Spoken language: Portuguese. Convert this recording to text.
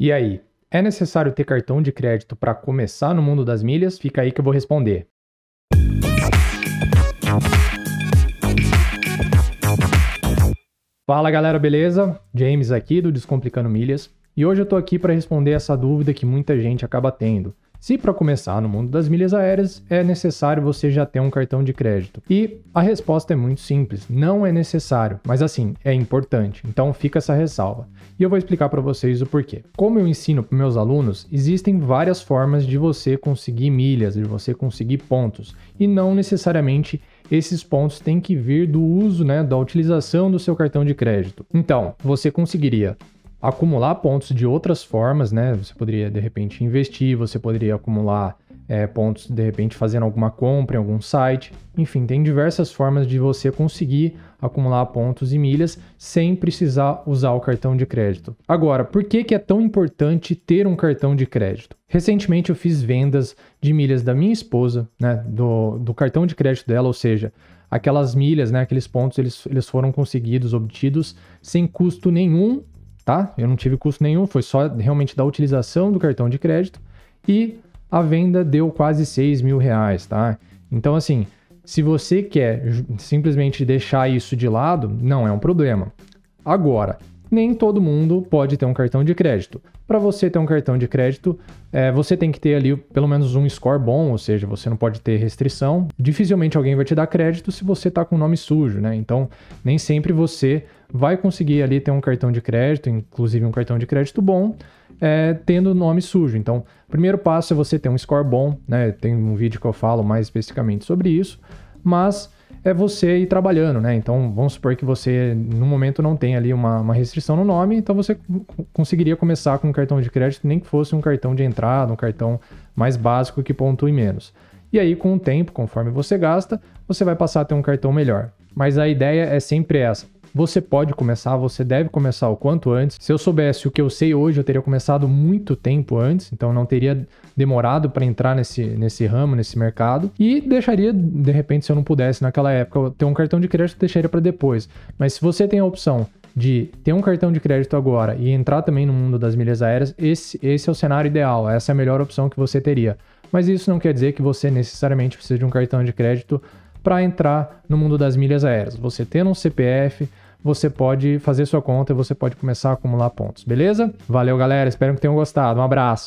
E aí, é necessário ter cartão de crédito para começar no mundo das milhas? Fica aí que eu vou responder. Fala galera, beleza? James aqui do Descomplicando Milhas e hoje eu tô aqui para responder essa dúvida que muita gente acaba tendo. Se para começar no mundo das milhas aéreas é necessário você já ter um cartão de crédito. E a resposta é muito simples, não é necessário, mas assim, é importante. Então fica essa ressalva. E eu vou explicar para vocês o porquê. Como eu ensino para meus alunos, existem várias formas de você conseguir milhas, de você conseguir pontos, e não necessariamente esses pontos têm que vir do uso, né, da utilização do seu cartão de crédito. Então, você conseguiria acumular pontos de outras formas, né? Você poderia de repente investir, você poderia acumular é, pontos de repente fazendo alguma compra em algum site. Enfim, tem diversas formas de você conseguir acumular pontos e milhas sem precisar usar o cartão de crédito. Agora, por que, que é tão importante ter um cartão de crédito? Recentemente eu fiz vendas de milhas da minha esposa, né? Do, do cartão de crédito dela, ou seja, aquelas milhas, né, aqueles pontos, eles, eles foram conseguidos, obtidos sem custo nenhum tá? Eu não tive custo nenhum, foi só realmente da utilização do cartão de crédito e a venda deu quase 6 mil reais, tá? Então, assim, se você quer simplesmente deixar isso de lado, não é um problema. Agora, nem todo mundo pode ter um cartão de crédito. Para você ter um cartão de crédito, é, você tem que ter ali pelo menos um score bom, ou seja, você não pode ter restrição. Dificilmente alguém vai te dar crédito se você está com o nome sujo, né? Então, nem sempre você vai conseguir ali ter um cartão de crédito, inclusive um cartão de crédito bom, é, tendo nome sujo. Então, o primeiro passo é você ter um score bom, né? Tem um vídeo que eu falo mais especificamente sobre isso, mas é você ir trabalhando, né? Então, vamos supor que você, no momento, não tem ali uma, uma, restrição no nome, então você conseguiria começar com um cartão de crédito, nem que fosse um cartão de entrada, um cartão mais básico que pontue menos. E aí, com o tempo, conforme você gasta, você vai passar a ter um cartão melhor. Mas a ideia é sempre essa: você pode começar, você deve começar o quanto antes. Se eu soubesse o que eu sei hoje, eu teria começado muito tempo antes, então não teria demorado para entrar nesse, nesse ramo, nesse mercado. E deixaria, de repente, se eu não pudesse naquela época ter um cartão de crédito, deixaria para depois. Mas se você tem a opção de ter um cartão de crédito agora e entrar também no mundo das milhas aéreas, esse, esse é o cenário ideal, essa é a melhor opção que você teria. Mas isso não quer dizer que você necessariamente precisa de um cartão de crédito para entrar no mundo das milhas aéreas. Você tendo um CPF, você pode fazer sua conta e você pode começar a acumular pontos, beleza? Valeu, galera. Espero que tenham gostado. Um abraço.